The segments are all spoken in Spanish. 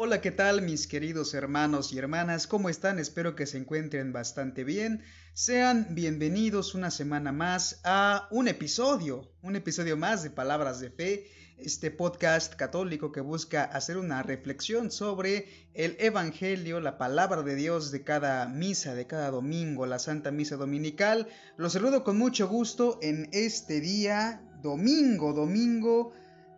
Hola, ¿qué tal mis queridos hermanos y hermanas? ¿Cómo están? Espero que se encuentren bastante bien. Sean bienvenidos una semana más a un episodio, un episodio más de Palabras de Fe, este podcast católico que busca hacer una reflexión sobre el Evangelio, la palabra de Dios de cada misa, de cada domingo, la Santa Misa Dominical. Los saludo con mucho gusto en este día, domingo, domingo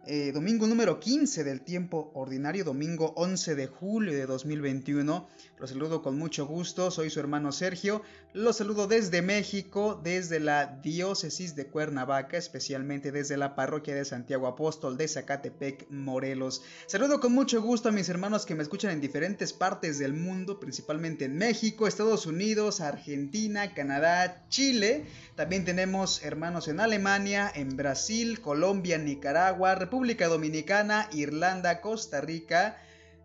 eh, domingo número 15 del tiempo ordinario, domingo 11 de julio de 2021. Los saludo con mucho gusto, soy su hermano Sergio. Los saludo desde México, desde la diócesis de Cuernavaca, especialmente desde la parroquia de Santiago Apóstol de Zacatepec, Morelos. Saludo con mucho gusto a mis hermanos que me escuchan en diferentes partes del mundo, principalmente en México, Estados Unidos, Argentina, Canadá, Chile. También tenemos hermanos en Alemania, en Brasil, Colombia, Nicaragua, República Dominicana, Irlanda, Costa Rica.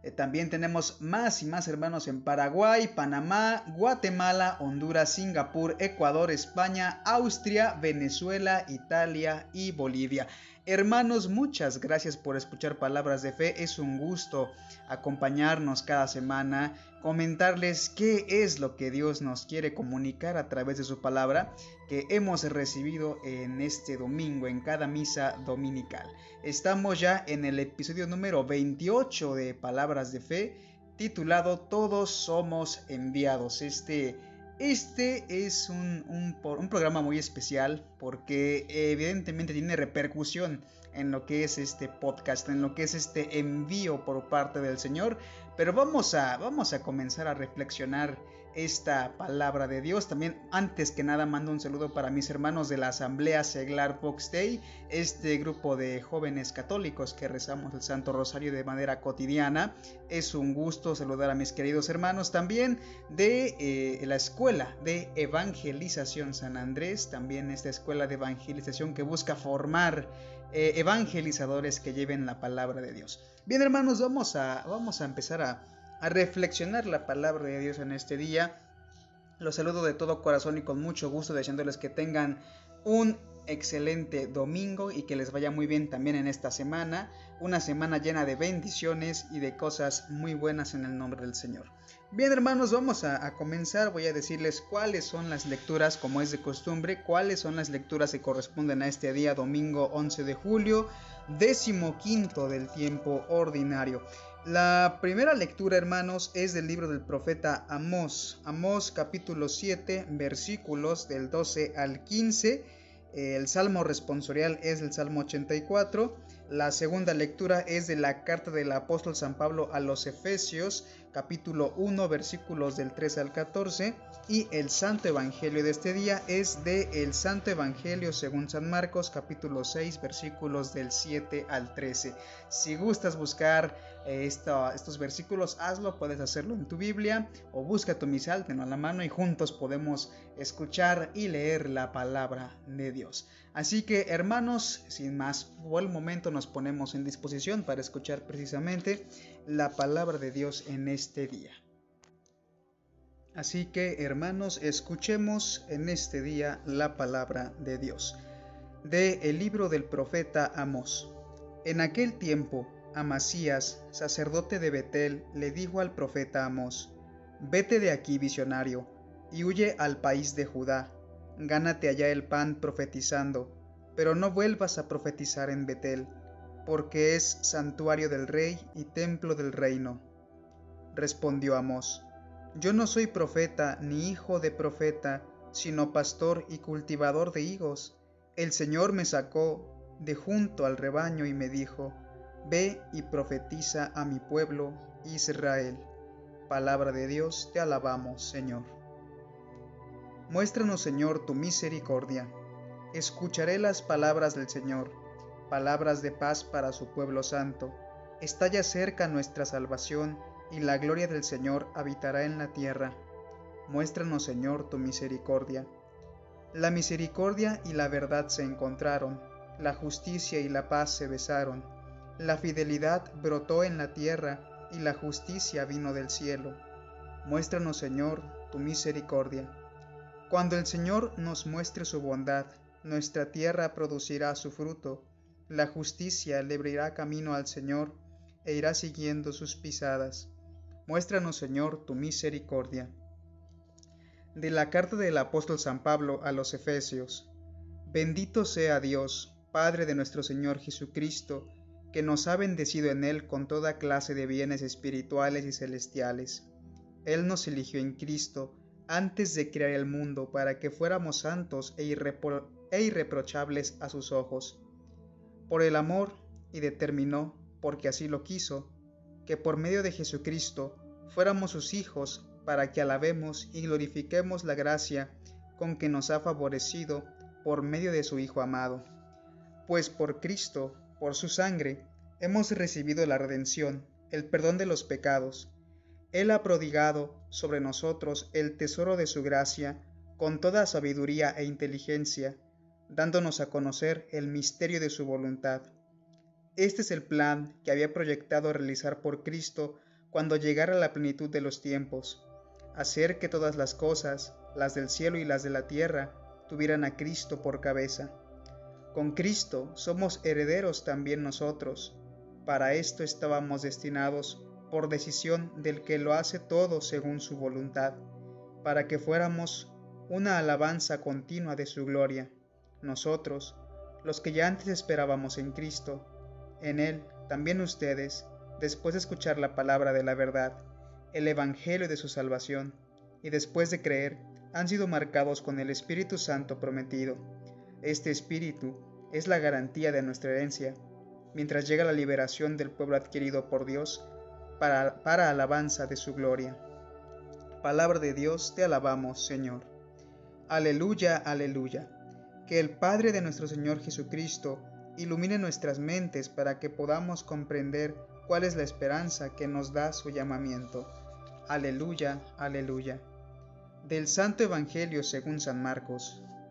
Eh, también tenemos más y más hermanos en Paraguay, Panamá, Guatemala, Honduras, Singapur, Ecuador, España, Austria, Venezuela, Italia y Bolivia. Hermanos, muchas gracias por escuchar palabras de fe. Es un gusto acompañarnos cada semana, comentarles qué es lo que Dios nos quiere comunicar a través de su palabra que hemos recibido en este domingo, en cada misa dominical. Estamos ya en el episodio número 28 de Palabras de Fe, titulado Todos somos enviados. Este este es un, un, programa muy especial porque evidentemente tiene repercusión en lo que es este podcast, en lo que es este envío por parte del Señor. Pero vamos a, vamos a comenzar a reflexionar esta palabra de Dios. También antes que nada mando un saludo para mis hermanos de la Asamblea Seglar Fox Day, este grupo de jóvenes católicos que rezamos el Santo Rosario de manera cotidiana. Es un gusto saludar a mis queridos hermanos también de eh, la Escuela de Evangelización San Andrés, también esta escuela de evangelización que busca formar eh, evangelizadores que lleven la palabra de Dios. Bien hermanos, vamos a, vamos a empezar a a reflexionar la palabra de Dios en este día. Los saludo de todo corazón y con mucho gusto deseándoles que tengan un excelente domingo y que les vaya muy bien también en esta semana. Una semana llena de bendiciones y de cosas muy buenas en el nombre del Señor. Bien hermanos, vamos a, comenzar. Voy a decirles cuáles son las lecturas, como es de costumbre, cuáles son las lecturas que corresponden a este día, domingo 11 de julio, décimo quinto del tiempo ordinario. La primera lectura, hermanos, es del libro del profeta Amós. Amós capítulo 7, versículos del 12 al 15. El salmo responsorial es el salmo 84. La segunda lectura es de la carta del apóstol San Pablo a los Efesios, capítulo 1, versículos del 13 al 14. Y el santo evangelio de este día es de el santo evangelio según San Marcos, capítulo 6, versículos del 7 al 13. Si gustas buscar estos versículos, hazlo, puedes hacerlo en tu Biblia o busca tu misal, tenlo a la mano y juntos podemos escuchar y leer la palabra de Dios. Así que hermanos, sin más por el momento nos ponemos en disposición para escuchar precisamente la palabra de Dios en este día. Así que hermanos, escuchemos en este día la palabra de Dios. De el libro del profeta Amós. En aquel tiempo, Amasías, sacerdote de Betel, le dijo al profeta Amós, Vete de aquí, visionario, y huye al país de Judá gánate allá el pan profetizando, pero no vuelvas a profetizar en Betel, porque es santuario del rey y templo del reino. Respondió Amós, yo no soy profeta ni hijo de profeta, sino pastor y cultivador de higos. El Señor me sacó de junto al rebaño y me dijo, Ve y profetiza a mi pueblo Israel. Palabra de Dios, te alabamos, Señor. Muéstranos, Señor, tu misericordia. Escucharé las palabras del Señor, palabras de paz para su pueblo santo. Está ya cerca nuestra salvación, y la gloria del Señor habitará en la tierra. Muéstranos, Señor, tu misericordia. La misericordia y la verdad se encontraron, la justicia y la paz se besaron. La fidelidad brotó en la tierra, y la justicia vino del cielo. Muéstranos, Señor, tu misericordia. Cuando el Señor nos muestre su bondad, nuestra tierra producirá su fruto, la justicia le abrirá camino al Señor, e irá siguiendo sus pisadas. Muéstranos, Señor, tu misericordia. De la carta del apóstol San Pablo a los Efesios. Bendito sea Dios, Padre de nuestro Señor Jesucristo, que nos ha bendecido en Él con toda clase de bienes espirituales y celestiales. Él nos eligió en Cristo antes de crear el mundo para que fuéramos santos e, e, irreprochables a sus ojos. Por el amor, y determinó, porque así lo quiso, que por medio de Jesucristo fuéramos sus hijos para que alabemos y glorifiquemos la gracia con que nos ha favorecido por medio de su Hijo amado. Pues por Cristo por su sangre hemos recibido la redención, el perdón de los pecados. Él ha prodigado sobre nosotros el tesoro de su gracia con toda sabiduría e inteligencia, dándonos a conocer el misterio de su voluntad. Este es el plan que había proyectado realizar por Cristo cuando llegara la plenitud de los tiempos, hacer que todas las cosas, las del cielo y las de la tierra, tuvieran a Cristo por cabeza con Cristo somos herederos también nosotros. Para esto estábamos destinados por decisión del que lo hace todo según su voluntad, para que fuéramos una alabanza continua de su gloria. Nosotros, los que ya antes esperábamos en Cristo, en Él también ustedes, después de escuchar la palabra de la verdad, el Evangelio de su salvación, y después de creer, han sido marcados con el Espíritu Santo prometido este espíritu es la garantía de nuestra herencia, mientras llega la liberación del pueblo adquirido por Dios para, para alabanza de su gloria. Palabra de Dios, te alabamos, Señor. Aleluya, aleluya. Que el Padre de nuestro Señor Jesucristo ilumine nuestras mentes para que podamos comprender cuál es la esperanza que nos da su llamamiento. Aleluya, aleluya. Del Santo Evangelio según San Marcos.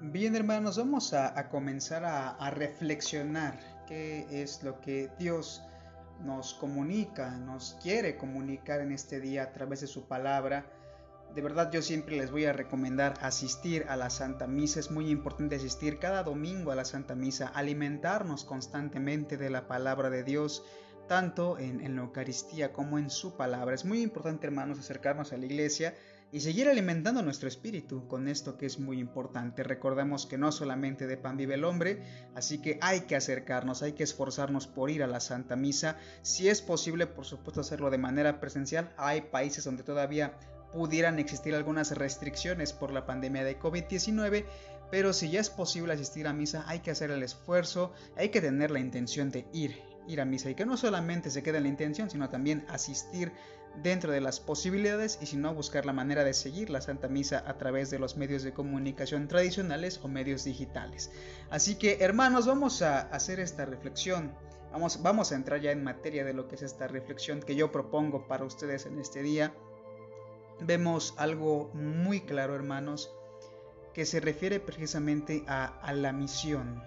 Bien hermanos, vamos a, comenzar a, reflexionar qué es lo que Dios nos comunica, nos quiere comunicar en este día a través de su palabra. De verdad yo siempre les voy a recomendar asistir a la Santa Misa. Es muy importante asistir cada domingo a la Santa Misa, alimentarnos constantemente de la palabra de Dios, tanto en, en la Eucaristía como en su palabra. Es muy importante hermanos acercarnos a la iglesia y seguir alimentando nuestro espíritu con esto que es muy importante. Recordemos que no solamente de pan vive el hombre, así que hay que acercarnos, hay que esforzarnos por ir a la Santa Misa. Si es posible, por supuesto, hacerlo de manera presencial. Hay países donde todavía pudieran existir algunas restricciones por la pandemia de COVID-19, pero si ya es posible asistir a misa, hay que hacer el esfuerzo, hay que tener la intención de ir, ir a misa y que no solamente se quede en la intención, sino también asistir dentro de las posibilidades y si no buscar la manera de seguir la Santa Misa a través de los medios de comunicación tradicionales o medios digitales. Así que hermanos, vamos a hacer esta reflexión. Vamos, vamos a entrar ya en materia de lo que es esta reflexión que yo propongo para ustedes en este día. Vemos algo muy claro, hermanos, que se refiere precisamente a, a la misión,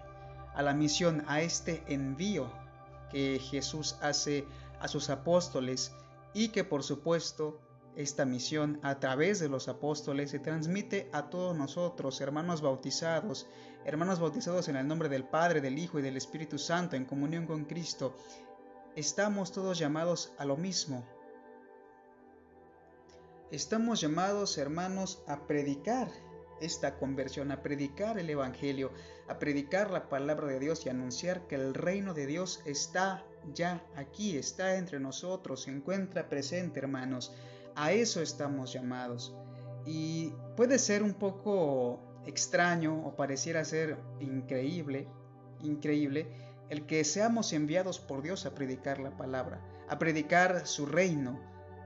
a la misión, a este envío que Jesús hace a sus apóstoles y que por supuesto esta misión a través de los apóstoles se transmite a todos nosotros, hermanos bautizados, hermanos bautizados en el nombre del Padre, del Hijo y del Espíritu Santo en comunión con Cristo. Estamos todos llamados a lo mismo. Estamos llamados, hermanos, a predicar esta conversión, a predicar el Evangelio, a predicar la palabra de Dios y anunciar que el reino de Dios está ya aquí, está entre nosotros, se encuentra presente, hermanos. A eso estamos llamados. Y puede ser un poco extraño o pareciera ser increíble, increíble, el que seamos enviados por Dios a predicar la palabra, a predicar su reino,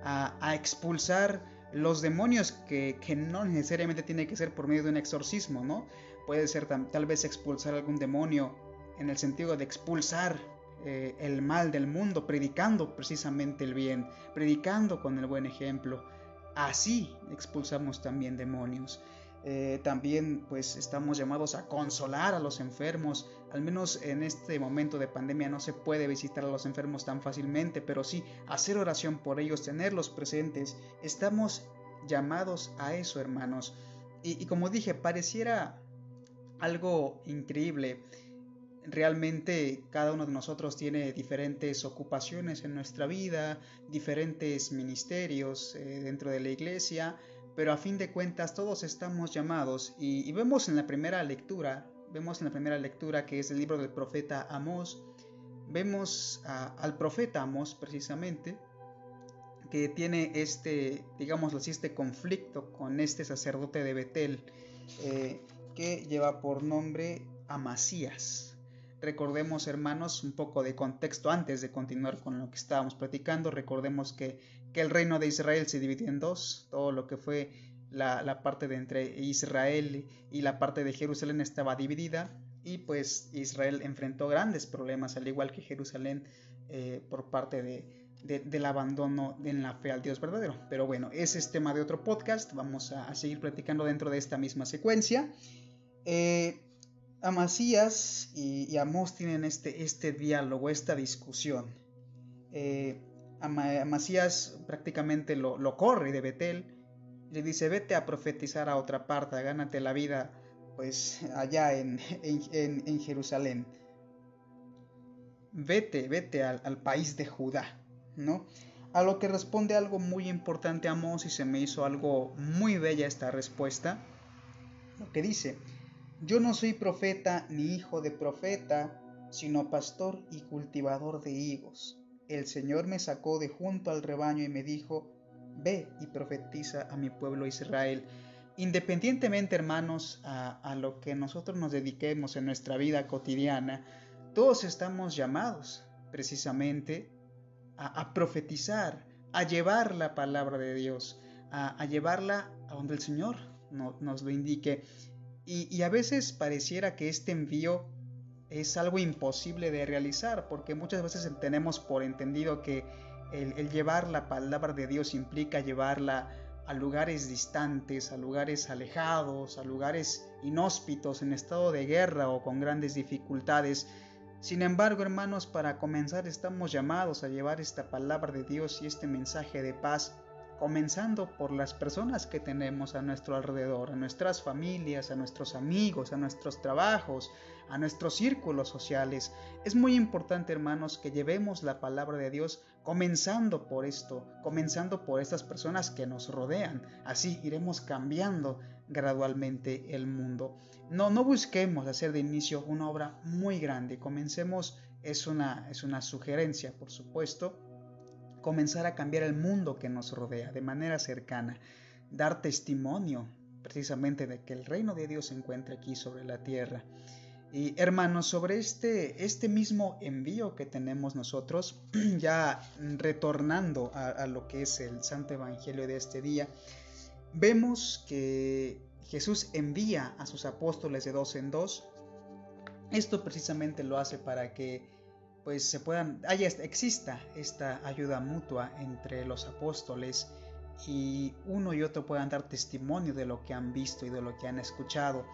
a, expulsar los demonios que, no necesariamente tiene que ser por medio de un exorcismo, ¿no? Puede ser tal vez expulsar algún demonio en el sentido de expulsar eh, el mal del mundo, predicando precisamente el bien, predicando con el buen ejemplo. Así expulsamos también demonios. Eh, también pues estamos llamados a consolar a los enfermos. Al menos en este momento de pandemia no se puede visitar a los enfermos tan fácilmente, pero sí hacer oración por ellos, tenerlos presentes. Estamos llamados a eso, hermanos. y como dije, pareciera algo increíble realmente cada uno de nosotros tiene diferentes ocupaciones en nuestra vida, diferentes ministerios eh, dentro de la iglesia, pero a fin de cuentas todos estamos llamados y, vemos en la primera lectura, vemos en la primera lectura que es el libro del profeta Amós, vemos al profeta Amós precisamente, que tiene este, digámoslo así, este conflicto con este sacerdote de Betel, eh, que lleva por nombre Amasías. Recordemos, hermanos, un poco de contexto antes de continuar con lo que estábamos platicando. Recordemos que, el reino de Israel se dividió en dos. Todo lo que fue la, parte de entre Israel y la parte de Jerusalén estaba dividida. Y pues Israel enfrentó grandes problemas, al igual que Jerusalén, eh, por parte de, del abandono en la fe al Dios verdadero. Pero bueno, ese es tema de otro podcast. Vamos a, seguir platicando dentro de esta misma secuencia. Eh, Amasías y, y Amós tienen este, este diálogo, esta discusión. Eh, Amasías prácticamente lo, corre de Betel, le dice, vete a profetizar a otra parte, gánate la vida pues allá en, en, Jerusalén. Vete, vete al, al, país de Judá, ¿no? A lo que responde algo muy importante Amós y se me hizo algo muy bella esta respuesta. Lo que dice, yo no soy profeta ni hijo de profeta, sino pastor y cultivador de higos. El Señor me sacó de junto al rebaño y me dijo, ve y profetiza a mi pueblo Israel. Independientemente, hermanos, a, lo que nosotros nos dediquemos en nuestra vida cotidiana, todos estamos llamados precisamente a, profetizar, a llevar la palabra de Dios, a, llevarla a donde el Señor nos lo indique. Y, a veces pareciera que este envío es algo imposible de realizar, porque muchas veces tenemos por entendido que el, llevar la palabra de Dios implica llevarla a lugares distantes, a lugares alejados, a lugares inhóspitos, en estado de guerra o con grandes dificultades. Sin embargo, hermanos, para comenzar estamos llamados a llevar esta palabra de Dios y este mensaje de paz comenzando por las personas que tenemos a nuestro alrededor, a nuestras familias, a nuestros amigos, a nuestros trabajos, a nuestros círculos sociales. Es muy importante, hermanos, que llevemos la palabra de Dios comenzando por esto, comenzando por estas personas que nos rodean. Así iremos cambiando gradualmente el mundo. No, no busquemos hacer de inicio una obra muy grande. Comencemos, es una, es una sugerencia, por supuesto, comenzar a cambiar el mundo que nos rodea de manera cercana, dar testimonio precisamente de que el reino de Dios se encuentra aquí sobre la tierra. Y hermanos, sobre este, este mismo envío que tenemos nosotros, ya retornando a, lo que es el Santo Evangelio de este día, vemos que Jesús envía a sus apóstoles de dos en dos. Esto precisamente lo hace para que pues se puedan, haya, exista esta ayuda mutua entre los apóstoles y uno y otro puedan dar testimonio de lo que han visto y de lo que han escuchado.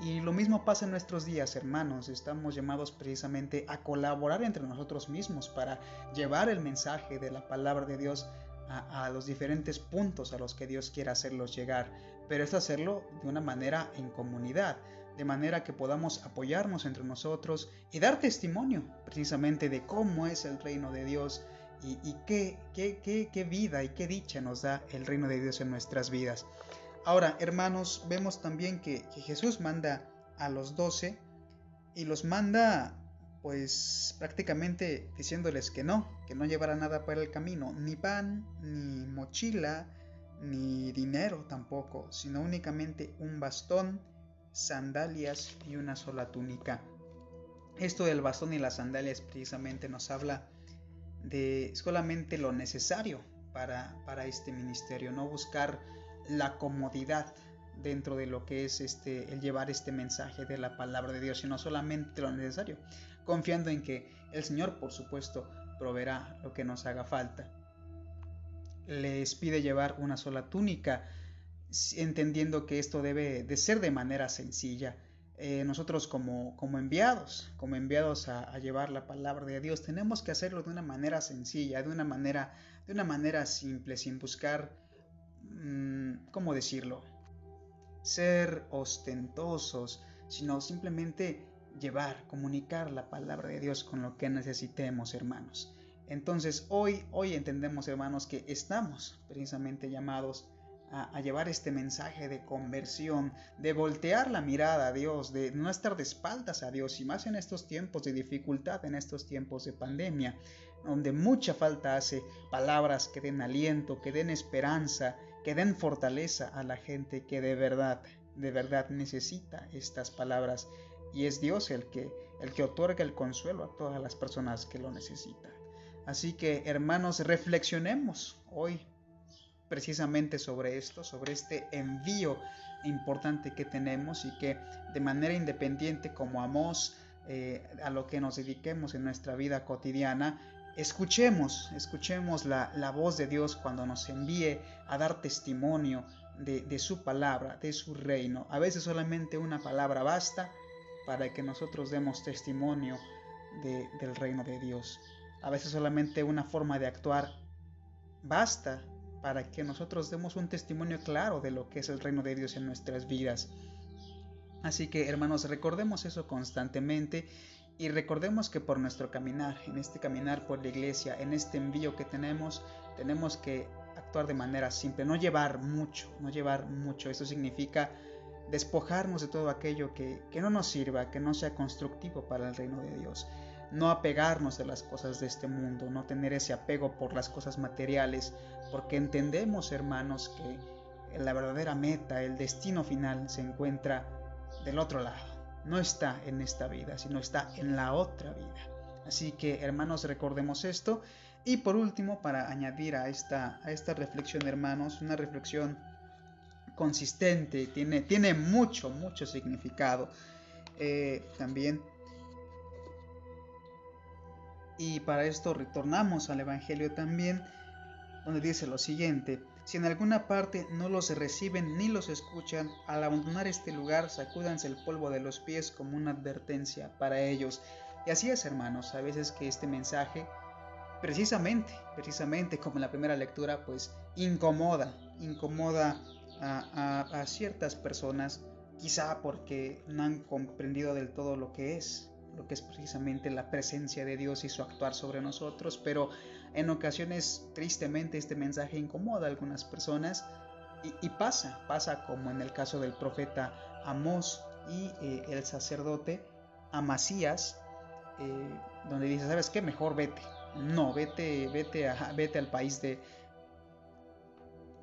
Y lo mismo pasa en nuestros días, hermanos. Estamos llamados precisamente a colaborar entre nosotros mismos para llevar el mensaje de la palabra de Dios a, a los diferentes puntos a los que Dios quiera hacerlos llegar. Pero es hacerlo de una manera en comunidad de manera que podamos apoyarnos entre nosotros y dar testimonio precisamente de cómo es el reino de Dios y, qué, qué, qué, vida y qué dicha nos da el reino de Dios en nuestras vidas. Ahora, hermanos, vemos también que, Jesús manda a los doce y los manda pues prácticamente diciéndoles que no, que no llevará nada para el camino, ni pan, ni mochila, ni dinero tampoco, sino únicamente un bastón, sandalias y una sola túnica. Esto del bastón y las sandalias precisamente nos habla de solamente lo necesario para, para este ministerio, no buscar la comodidad dentro de lo que es este el llevar este mensaje de la palabra de Dios, sino solamente lo necesario, confiando en que el Señor, por supuesto, proveerá lo que nos haga falta. Les pide llevar una sola túnica, entendiendo que esto debe de ser de manera sencilla. Eh, nosotros como, como enviados, como enviados a, llevar la palabra de Dios, tenemos que hacerlo de una manera sencilla, de una manera, de una manera simple, sin buscar, mm, ¿cómo decirlo? Ser ostentosos, sino simplemente llevar, comunicar la palabra de Dios con lo que necesitemos, hermanos. Entonces hoy, hoy entendemos, hermanos, que estamos precisamente llamados a, llevar este mensaje de conversión, de voltear la mirada a Dios, de no estar de espaldas a Dios, y más en estos tiempos de dificultad, en estos tiempos de pandemia, donde mucha falta hace palabras que den aliento, que den esperanza, que den fortaleza a la gente que de verdad, de verdad necesita estas palabras. Y es Dios el que, el que otorga el consuelo a todas las personas que lo necesitan. Así que hermanos, reflexionemos hoy precisamente sobre esto, sobre este envío importante que tenemos y que de manera independiente como amos eh, a lo que nos dediquemos en nuestra vida cotidiana, escuchemos, escuchemos la, voz de Dios cuando nos envíe a dar testimonio de, su palabra, de su reino. A veces solamente una palabra basta para que nosotros demos testimonio del reino de Dios. A veces solamente una forma de actuar basta para que nosotros demos un testimonio claro de lo que es el reino de Dios en nuestras vidas. Así que hermanos, recordemos eso constantemente y recordemos que por nuestro caminar, en este caminar por la iglesia, en este envío que tenemos, tenemos que actuar de manera simple, no llevar mucho, no llevar mucho. Eso significa despojarnos de todo aquello que, que no nos sirva, que no sea constructivo para el reino de Dios no apegarnos a las cosas de este mundo, no tener ese apego por las cosas materiales, porque entendemos, hermanos, que la verdadera meta, el destino final se encuentra del otro lado. No está en esta vida, sino está en la otra vida. Así que, hermanos, recordemos esto. Y por último, para añadir a esta, reflexión, hermanos, una reflexión consistente, tiene, tiene mucho, mucho significado. Eh, también y para esto retornamos al Evangelio también, donde dice lo siguiente, si en alguna parte no los reciben ni los escuchan, al abandonar este lugar sacúdanse el polvo de los pies como una advertencia para ellos. Y así es, hermanos, a veces que este mensaje, precisamente, precisamente como en la primera lectura, pues incomoda, incomoda a, a ciertas personas, quizá porque no han comprendido del todo lo que es lo que es precisamente la presencia de Dios y su actuar sobre nosotros, pero en ocasiones tristemente este mensaje incomoda a algunas personas y, pasa, pasa como en el caso del profeta Amós y eh, el sacerdote Amasías, eh, donde dice, ¿sabes qué? Mejor vete. No, vete, vete, vete al país de,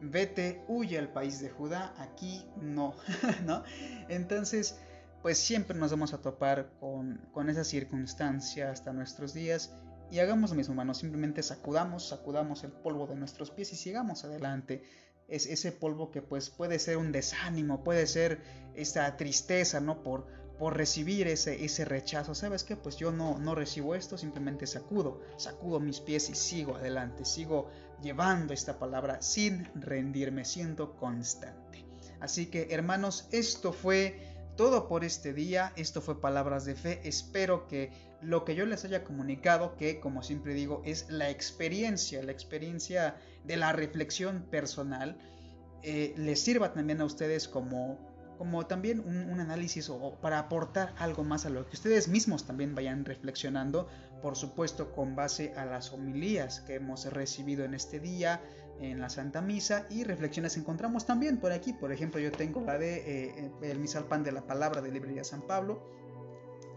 vete, huye al país de Judá, aquí no, ¿no? Entonces, pues siempre nos vamos a topar con, con esa circunstancia hasta nuestros días y hagamos lo mismo, hermanos, simplemente sacudamos, sacudamos el polvo de nuestros pies y sigamos adelante. Es ese polvo que pues puede ser un desánimo, puede ser esa tristeza, ¿no? Por, por recibir ese, ese rechazo. ¿Sabes qué? Pues yo no, no recibo esto, simplemente sacudo, sacudo mis pies y sigo adelante, sigo llevando esta palabra sin rendirme, siendo constante. Así que hermanos, esto fue todo por este día. Esto fue Palabras de Fe. Espero que lo que yo les haya comunicado, que como siempre digo, es la experiencia, la experiencia de la reflexión personal, eh, les sirva también a ustedes como, como también un, análisis o, para aportar algo más a lo que ustedes mismos también vayan reflexionando, por supuesto con base a las homilías que hemos recibido en este día, en la Santa Misa y reflexiones encontramos también por aquí. Por ejemplo, yo tengo la de eh, el misal pan de la palabra de Librería San Pablo.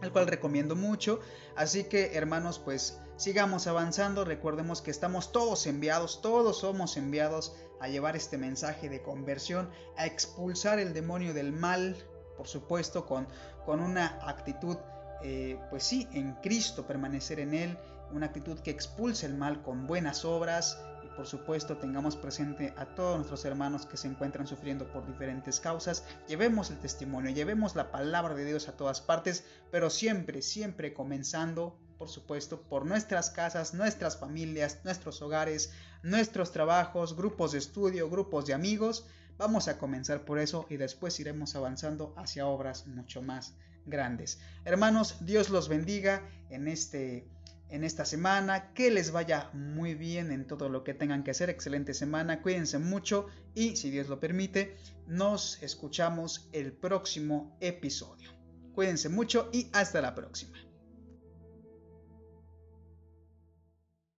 El cual recomiendo mucho. Así que hermanos, pues sigamos avanzando. Recordemos que estamos todos enviados, todos somos enviados a llevar este mensaje de conversión, a expulsar el demonio del mal, por supuesto, con, con una actitud, eh, pues sí, en Cristo, permanecer en Él, una actitud que expulse el mal con buenas obras, por supuesto tengamos presente a todos nuestros hermanos que se encuentran sufriendo por diferentes causas, llevemos el testimonio, llevemos la palabra de Dios a todas partes, pero siempre, siempre comenzando, por supuesto, por nuestras casas, nuestras familias, nuestros hogares, nuestros trabajos, grupos de estudio, grupos de amigos. Vamos a comenzar por eso y después iremos avanzando hacia obras mucho más grandes. Hermanos, Dios los bendiga en este en esta semana, que les vaya muy bien en todo lo que tengan que hacer, excelente semana, cuídense mucho y si Dios lo permite, nos escuchamos el próximo episodio. Cuídense mucho y hasta la próxima.